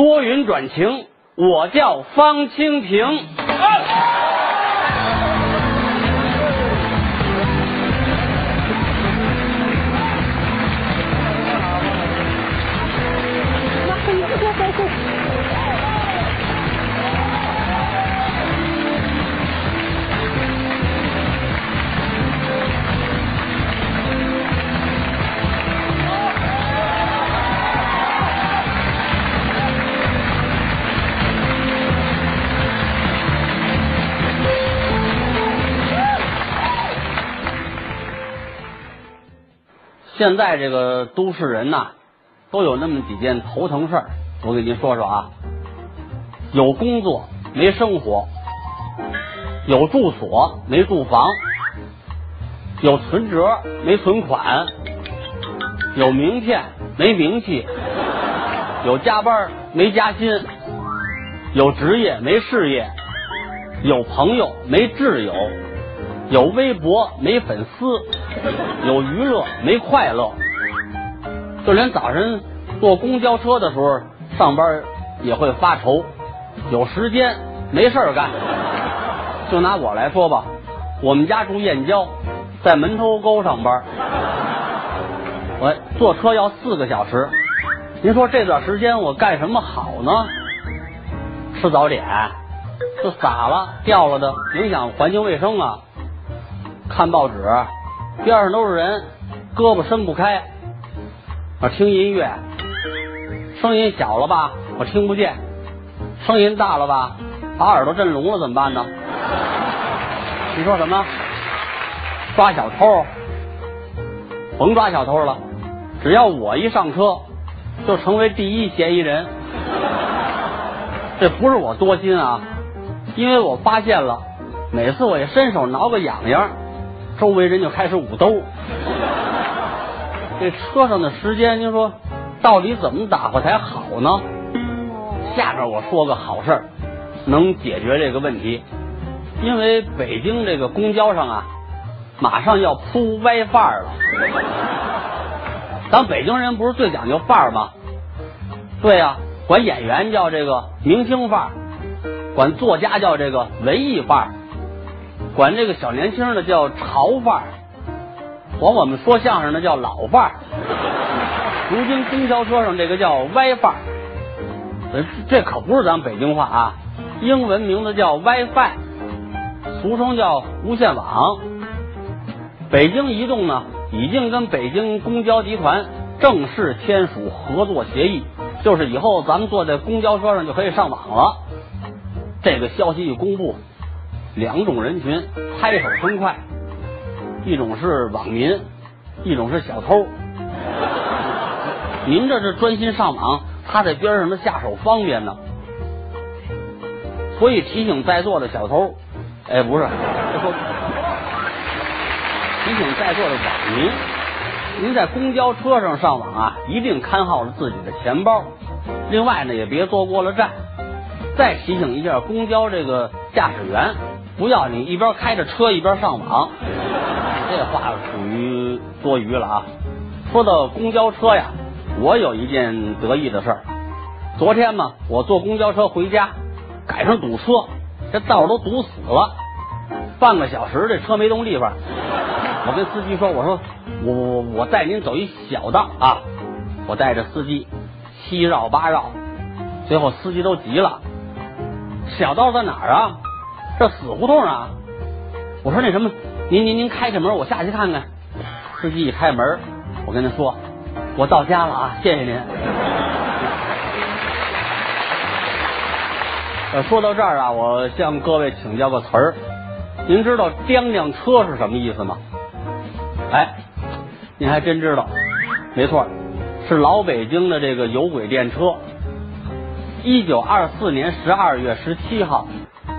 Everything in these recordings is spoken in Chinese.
多云转晴，我叫方清平。现在这个都市人呐，都有那么几件头疼事儿，我给您说说啊。有工作没生活，有住所没住房，有存折没存款，有名片没名气，有加班没加薪，有职业没事业，有朋友没挚友，有微博没粉丝，有娱乐没快乐，就连早晨坐公交车的时候上班也会发愁。有时间没事儿干，就拿我来说吧，我们家住燕郊，在门头沟上班，我坐车要四个小时。您说这段时间我干什么好呢？吃早点，这洒了掉了的，影响环境卫生啊。看报纸，边上都是人，胳膊伸不开。我，听音乐，声音小了吧，我听不见。声音大了吧，把耳朵震聋了怎么办呢？你说什么？抓小偷？甭抓小偷了，只要我一上车，就成为第一嫌疑人。这不是我多心啊，因为我发现了，每次我一伸手挠个痒痒，周围人就开始捂兜。这车上的时间，您说到底怎么打发才好呢？下边我说个好事儿，能解决这个问题。因为北京这个公交上啊，马上要铺 WiFi 了。咱北京人不是最讲究范儿吗？对呀，管演员叫这个明星范儿，管作家叫这个文艺范儿，管这个小年轻的叫潮范儿，管我们说相声的叫老范儿。如今公交车上这个叫 WiFi。这可不是咱北京话啊，英文名字叫 WiFi，俗称叫无线网。北京移动呢，已经跟北京公交集团正式签署合作协议，就是以后咱们坐在公交车上就可以上网了。这个消息一公布，两种人群拍手称快，一种是网民，一种是小偷。您这是专心上网。他在边上，他下手方便呢，所以提醒在座的小偷，哎，不是，提醒在座的网民，您在公交车上上网啊，一定看好了自己的钱包。另外呢，也别坐过了站。再提醒一下公交这个驾驶员，不要你一边开着车一边上网，这话属于多余了啊。说到公交车呀。我有一件得意的事儿，昨天嘛，我坐公交车回家，赶上堵车，这道都堵死了，半个小时这车没动地方。我跟司机说：“我说我我我带您走一小道啊！”我带着司机七绕八绕，最后司机都急了：“小道在哪儿啊？这死胡同啊！”我说：“那什么，您您您开开门，我下去看看。”司机一开门，我跟他说。我到家了啊，谢谢您。呃，说到这儿啊，我向各位请教个词儿，您知道“颠颠车”是什么意思吗？哎，您还真知道，没错，是老北京的这个有轨电车。一九二四年十二月十七号，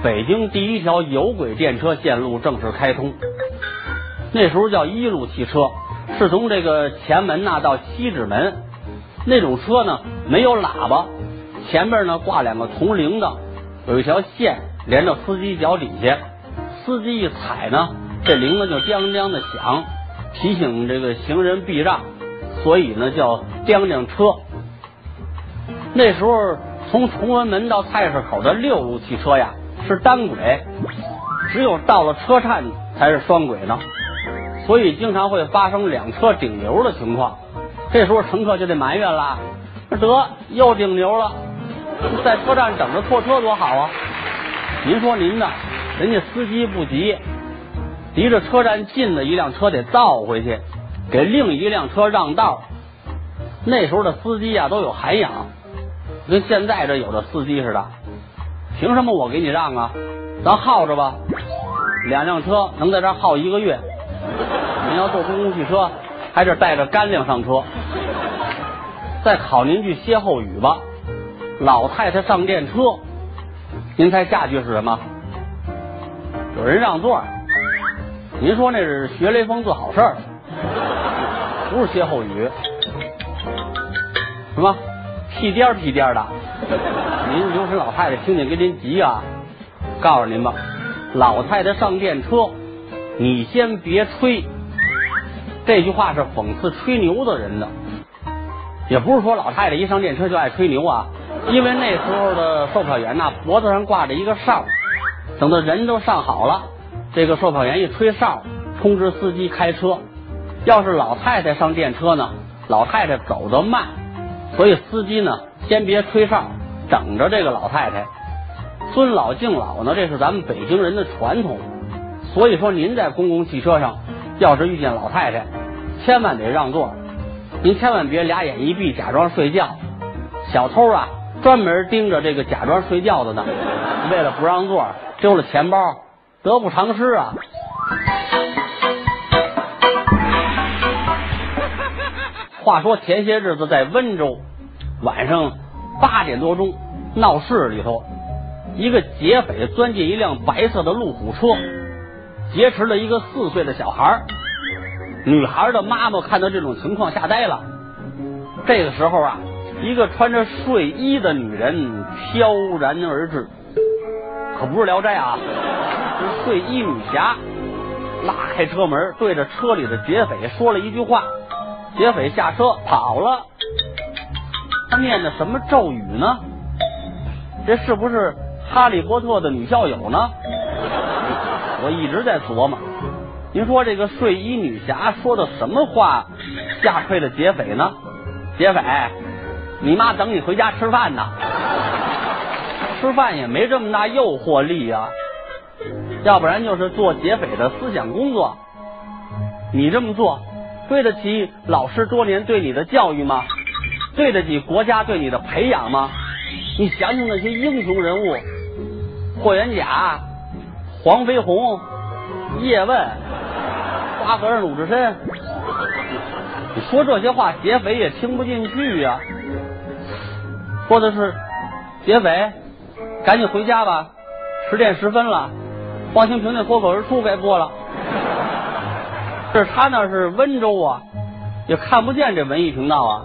北京第一条有轨电车线路正式开通，那时候叫一路汽车。是从这个前门呐到西直门，那种车呢没有喇叭，前面呢挂两个铜铃铛，有一条线连到司机脚底下，司机一踩呢，这铃铛就叮叮的响，提醒这个行人避让，所以呢叫叮叮车。那时候从崇文门到菜市口的六路汽车呀是单轨，只有到了车站才是双轨呢，所以经常会发生两车顶流的情况。这时候乘客就得埋怨啦，得又顶流了，在车站等着错车多好啊！您说您呢？人家司机不急，离着车站近的一辆车得倒回去，给另一辆车让道。那时候的司机啊都有涵养，跟现在这有的司机似的。凭什么我给你让啊？咱耗着吧，两辆车能在这耗一个月。您要坐公共汽车，还得带着干粮上车。再考您句歇后语吧，老太太上电车，您猜下句是什么？有人让座，您说那是学雷锋做好事儿，不是歇后语。什么屁颠儿屁颠的？您就是老太太听见跟您急啊！告诉您吧，老太太上电车，你先别吹。这句话是讽刺吹牛的人的，也不是说老太太一上电车就爱吹牛啊。因为那时候的售票员呐，脖子上挂着一个哨，等到人都上好了，这个售票员一吹哨，通知司机开车。要是老太太上电车呢，老太太走得慢。所以司机呢，先别吹哨，等着这个老太太。尊老敬老呢，这是咱们北京人的传统。所以说，您在公共汽车上，要是遇见老太太，千万得让座。您千万别俩眼一闭，假装睡觉。小偷啊，专门盯着这个假装睡觉的呢。为了不让座，丢了钱包，得不偿失啊。话说前些日子在温州，晚上八点多钟，闹市里头，一个劫匪钻进一辆白色的路虎车，劫持了一个四岁的小孩女孩的妈妈看到这种情况吓呆了。这个时候啊，一个穿着睡衣的女人飘然而至，可不是聊斋啊，是睡衣女侠，拉开车门，对着车里的劫匪说了一句话。劫匪下车跑了，他念的什么咒语呢？这是不是哈利波特的女校友呢？我一直在琢磨，您说这个睡衣女侠说的什么话吓退了劫匪呢？劫匪，你妈等你回家吃饭呢，吃饭也没这么大诱惑力呀，要不然就是做劫匪的思想工作，你这么做。对得起老师多年对你的教育吗？对得起国家对你的培养吗？你想想那些英雄人物，霍元甲、黄飞鸿、叶问、花和尚鲁智深，你说这些话，劫匪也听不进去呀。说的是劫匪，赶紧回家吧，十点十分了，《望清平那脱口而出该播了。这他那是温州啊，也看不见这文艺频道啊。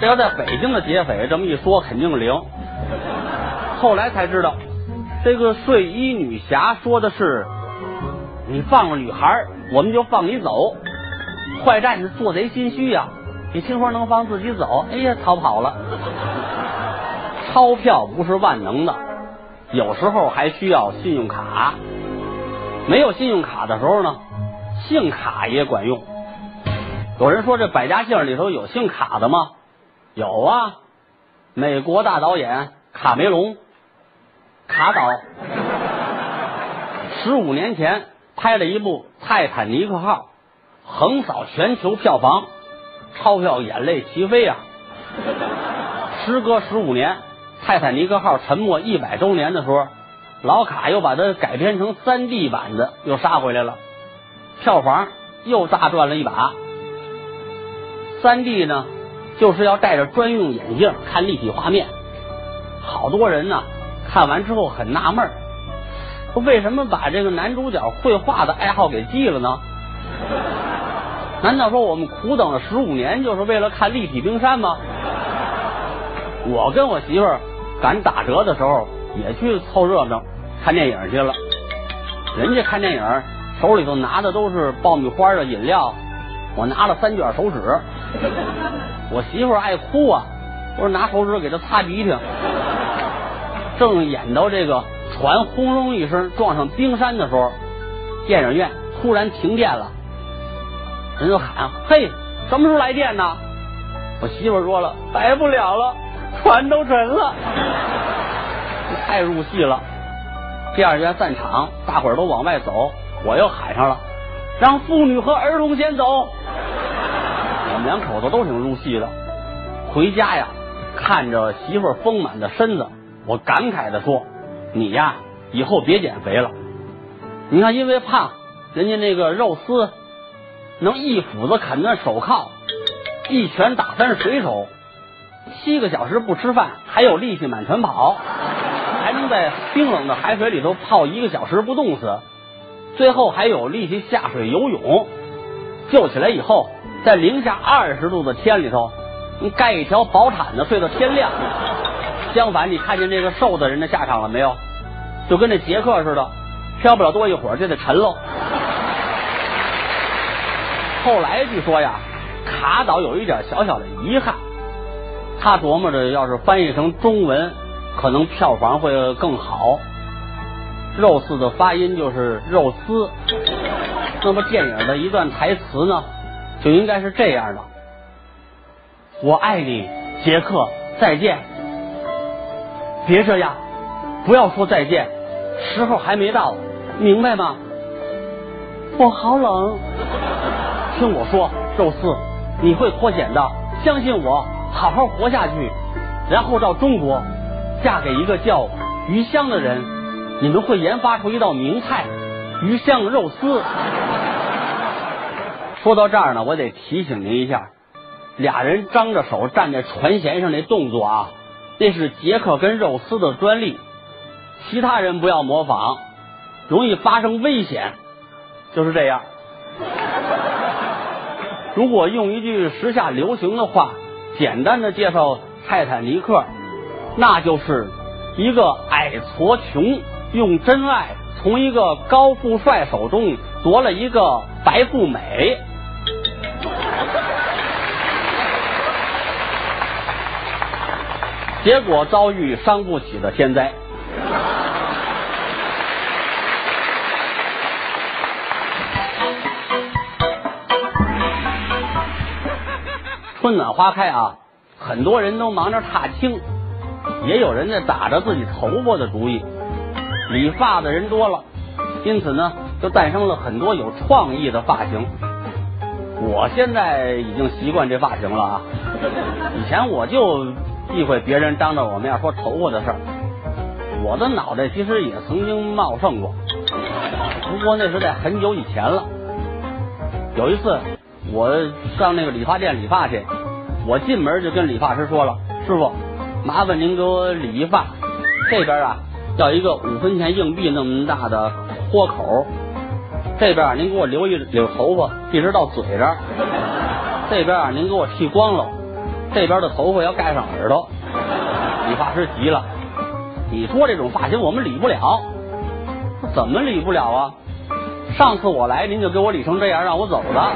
这要在北京的劫匪这么一说，肯定灵。后来才知道，这个睡衣女侠说的是：你放了女孩，我们就放你走。坏蛋是做贼心虚呀，你听说能放自己走，哎呀，逃跑了。钞票不是万能的，有时候还需要信用卡。没有信用卡的时候呢？姓卡也管用。有人说这百家姓里头有姓卡的吗？有啊，美国大导演卡梅隆，卡导，十五年前拍了一部《泰坦尼克号》，横扫全球票房，钞票眼泪齐飞啊！时隔十五年，《泰坦尼克号》沉没一百周年的时候，老卡又把它改编成三 D 版的，又杀回来了。票房又大赚了一把。三 D 呢，就是要戴着专用眼镜看立体画面。好多人呢，看完之后很纳闷，说为什么把这个男主角绘画的爱好给记了呢？难道说我们苦等了十五年，就是为了看立体冰山吗？我跟我媳妇儿赶打折的时候，也去凑热闹看电影去了。人家看电影。手里头拿的都是爆米花的饮料，我拿了三卷手纸。我媳妇爱哭啊，我说拿手纸给她擦鼻涕。正演到这个船轰隆一声撞上冰山的时候，电影院突然停电了，人就喊：“嘿，什么时候来电呢？”我媳妇说了：“来不了了，船都沉了。”太入戏了。电影院散场，大伙儿都往外走，我又喊上了：“让妇女和儿童先走。”我们两口子都挺入戏的。回家呀，看着媳妇丰满的身子，我感慨的说：“你呀，以后别减肥了。你看，因为胖，人家那个肉丝能一斧子砍断手铐，一拳打翻水手，七个小时不吃饭还有力气满船跑。”还能在冰冷的海水里头泡一个小时不冻死，最后还有力气下水游泳，救起来以后，在零下二十度的天里头，你盖一条薄毯子睡到天亮。相反，你看见这个瘦的人的下场了没有？就跟那杰克似的，漂不了多一会儿就得沉喽。后来据说呀，卡岛有一点小小的遗憾，他琢磨着要是翻译成中文。可能票房会更好。肉丝的发音就是肉丝，那么电影的一段台词呢，就应该是这样的：我爱你，杰克，再见。别这样，不要说再见，时候还没到，明白吗？我好冷。听我说，肉丝，你会脱险的，相信我，好好活下去，然后到中国。嫁给一个叫余香的人，你们会研发出一道名菜——鱼香肉丝。说到这儿呢，我得提醒您一下，俩人张着手站在船舷上那动作啊，那是杰克跟肉丝的专利，其他人不要模仿，容易发生危险。就是这样。如果用一句时下流行的话，简单的介绍泰坦尼克。那就是一个矮矬穷用真爱从一个高富帅手中夺了一个白富美，结果遭遇伤不起的天灾。春暖花开啊，很多人都忙着踏青。也有人在打着自己头发的主意，理发的人多了，因此呢，就诞生了很多有创意的发型。我现在已经习惯这发型了啊，以前我就忌讳别人当着我面说头发的事儿。我的脑袋其实也曾经茂盛过，不过那是在很久以前了。有一次，我上那个理发店理发去，我进门就跟理发师说了：“师傅。”麻烦您给我理一发，这边啊要一个五分钱硬币那么大的豁口，这边您给我留一绺头发，一直到嘴这儿。这边啊您给我剃光了，这边的头发要盖上耳朵。理发师急了，你说这种发型我们理不了，怎么理不了啊？上次我来您就给我理成这样让我走的。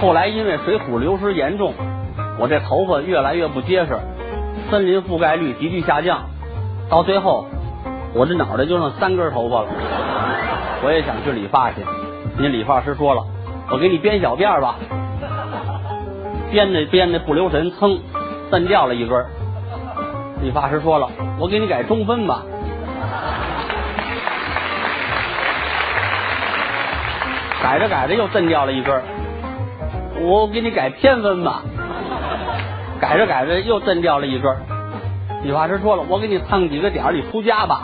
后来因为水土流失严重，我这头发越来越不结实，森林覆盖率急剧下降，到最后我这脑袋就剩三根头发了。我也想去理发去，人家理发师说了，我给你编小辫吧，编着编着不留神，噌，蹬掉了一根。理发师说了，我给你改中分吧，改着改着又蹬掉了一根。我给你改偏分吧，改着改着又震掉了一根。理发师说了，我给你烫几个点你出家吧。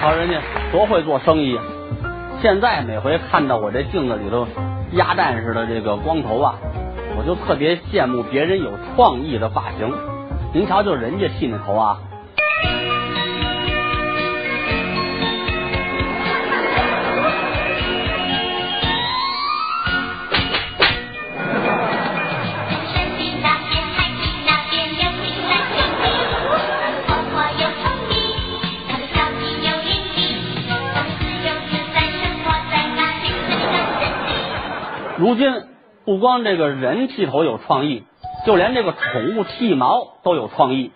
瞧人家多会做生意，现在每回看到我这镜子里头鸭蛋似的这个光头啊，我就特别羡慕别人有创意的发型。您瞧，就人家剃那头啊。如今不光这个人剃头有创意，就连这个宠物剃毛都有创意。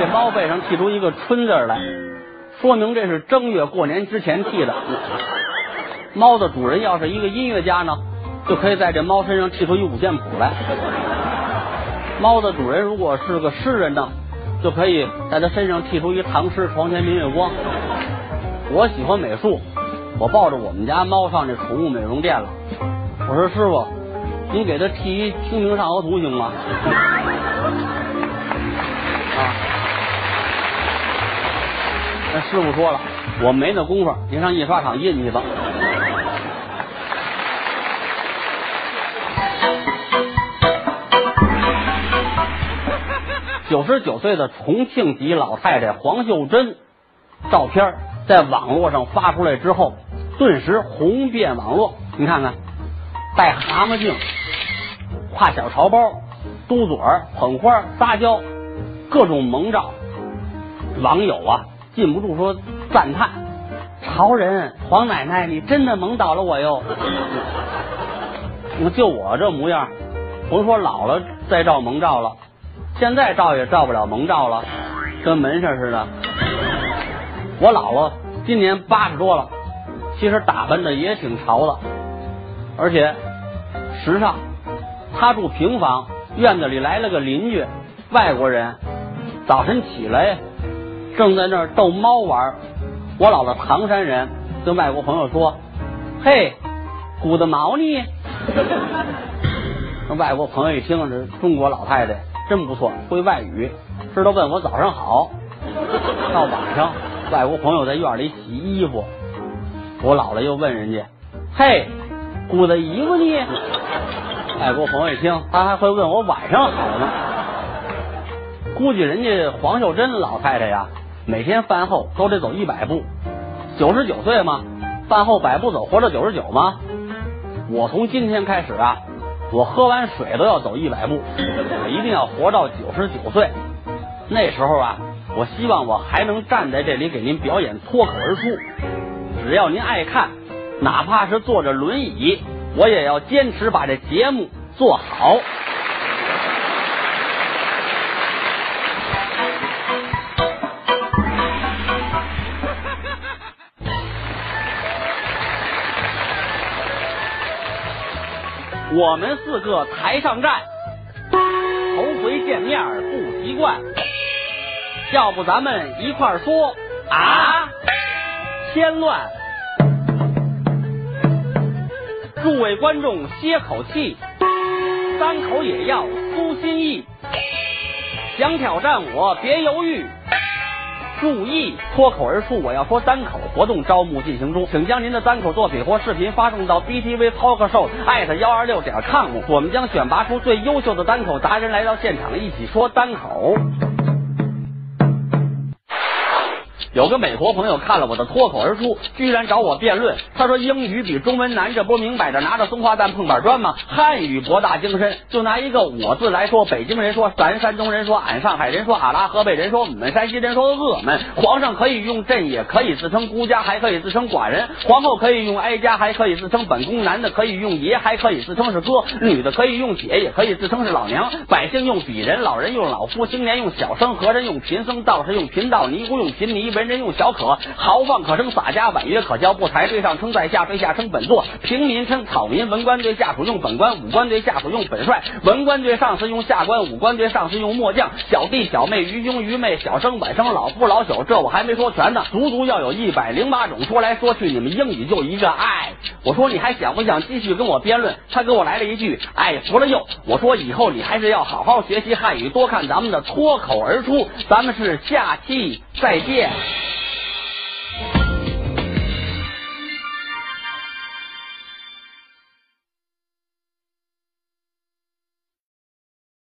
这猫背上剃出一个春字来，说明这是正月过年之前剃的。猫的主人要是一个音乐家呢，就可以在这猫身上剃出一五线谱来。猫的主人如果是个诗人呢，就可以在它身上剃出一唐诗“床前明月光”。我喜欢美术，我抱着我们家猫上这宠物美容店了。我说师傅，您给它剃一《清明上河图》行吗？啊！那师傅说了，我没那功夫，您上印刷厂印去吧。九十九岁的重庆籍老太太黄秀珍，照片在网络上发出来之后，顿时红遍网络。你看看，戴蛤蟆镜，挎小潮包，嘟嘴儿，捧花，撒娇，各种萌照。网友啊，禁不住说赞叹：“潮人黄奶奶，你真的萌倒了我哟！” 就我这模样，甭说老了再照萌照了。现在照也照不了萌照了，跟门上似的。我姥姥今年八十多了，其实打扮的也挺潮的，而且时尚。她住平房，院子里来了个邻居，外国人。早晨起来正在那儿逗猫玩。我姥姥唐山人，跟外国朋友说：“嘿，鼓的毛呢？”那 外国朋友一听是中国老太太。真不错，会外语，知道问我早上好。到晚上，外国朋友在院里洗衣服，我姥姥又问人家：“嘿，姑的姨夫呢？”外国朋友一听，他还会问我晚上好呢。估计人家黄秀珍老太太呀，每天饭后都得走一百步，九十九岁嘛，饭后百步走，活到九十九吗？我从今天开始啊。我喝完水都要走一百步，我一定要活到九十九岁。那时候啊，我希望我还能站在这里给您表演脱口而出。只要您爱看，哪怕是坐着轮椅，我也要坚持把这节目做好。我们四个台上站，头回见面不习惯，要不咱们一块儿说啊？添乱！诸位观众歇口气，三口也要出心意，想挑战我别犹豫。注意，脱口而出！我要说单口活动招募进行中，请将您的单口作品或视频发送到 BTV Talk Show 艾特幺二六点 com，我们将选拔出最优秀的单口达人来到现场，一起说单口。有个美国朋友看了我的脱口而出，居然找我辩论。他说英语比中文难，这不明摆着拿着松花蛋碰板砖吗？汉语博大精深。就拿一个我字来说，北京人说，咱山东人说，俺上海人说，俺拉河北人说，我们山西人说恶们。皇上可以用朕，也可以自称孤家，还可以自称寡人。皇后可以用哀家，还可以自称本宫。男的可以用爷，还可以自称是哥。女的可以用姐，也可以自称是老娘。百姓用鄙人，老人用老夫，青年用小生，和尚用贫僧，道士用贫道，尼姑用贫尼，文。人用小可豪放可称洒家，婉约可教不才。对上称在下，对下称本座。平民称草民，文官对下属用本官，武官对下属用本帅。文官对上司用下官，武官对上司用末将。小弟小妹，愚兄愚妹，小生晚生，老夫老朽。这我还没说全呢，足足要有一百零八种。说来说去，你们英语就一个爱。我说你还想不想继续跟我辩论？他给我来了一句爱服了又。我说以后你还是要好好学习汉语，多看咱们的脱口而出。咱们是下期再见。